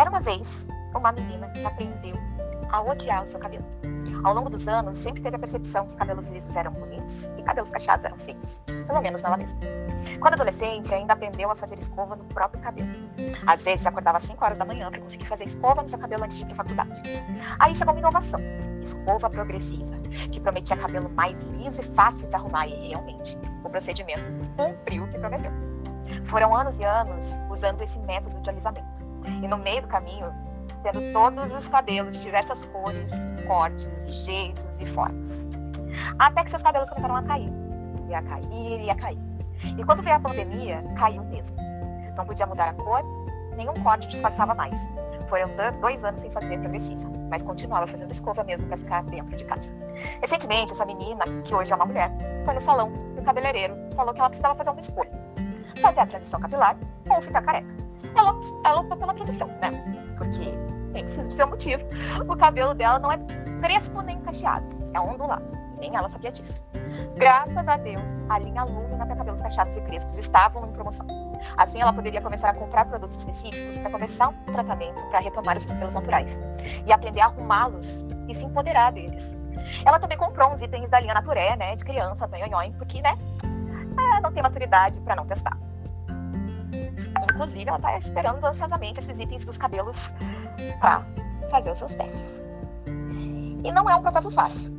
Era uma vez uma menina que aprendeu a odiar o seu cabelo. Ao longo dos anos, sempre teve a percepção que cabelos lisos eram bonitos e cabelos cacheados eram feios, pelo menos nela mesma. Quando adolescente, ainda aprendeu a fazer escova no próprio cabelo. Às vezes, acordava às 5 horas da manhã para conseguir fazer escova no seu cabelo antes de ir para a faculdade. Aí chegou uma inovação: escova progressiva, que prometia cabelo mais liso e fácil de arrumar, e realmente, o procedimento cumpriu o que prometeu. Foram anos e anos usando esse método de alisamento. E no meio do caminho, tendo todos os cabelos de diversas cores, cortes, jeitos e formas. Até que seus cabelos começaram a cair. E a cair, e a cair. E quando veio a pandemia, caiu mesmo. Não podia mudar a cor, nenhum corte disfarçava mais. Foram dois anos sem fazer progressiva, mas continuava fazendo escova mesmo para ficar dentro de casa. Recentemente, essa menina, que hoje é uma mulher, foi no salão e o cabeleireiro falou que ela precisava fazer uma escolha: fazer a transição capilar ou ficar careca. Ela, ela optou pela transição, né? Porque tem ser seu motivo. O cabelo dela não é crespo nem cacheado, é ondulado. Nem ela sabia disso. Graças a Deus, a linha Lumina para cabelos cacheados e crespos estavam em promoção. Assim, ela poderia começar a comprar produtos específicos para começar um tratamento para retomar os cabelos naturais e aprender a arrumá-los e se empoderar deles. Ela também comprou uns itens da linha Naturé, né, de criança, tonhonhon, porque, né, é, não tem maturidade para não testar. Inclusive, ela está esperando ansiosamente esses itens dos cabelos para fazer os seus testes. E não é um processo fácil.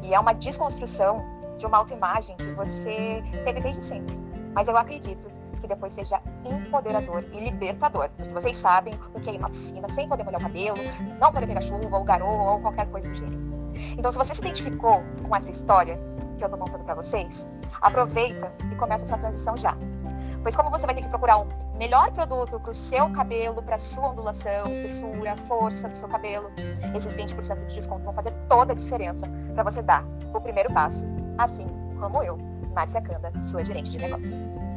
E é uma desconstrução de uma autoimagem que você teve desde sempre. Mas eu acredito que depois seja empoderador e libertador. Porque vocês sabem o que é ir na piscina sem poder molhar o cabelo, não poder pegar chuva ou garoa ou qualquer coisa do gênero. Então, se você se identificou com essa história que eu estou montando para vocês, aproveita e começa essa transição já. Pois como você vai ter que procurar um melhor produto para o seu cabelo, para sua ondulação, espessura, força do seu cabelo, esses 20% de desconto vão fazer toda a diferença para você dar o primeiro passo, assim como eu, Márcia Canda, sua gerente de negócios.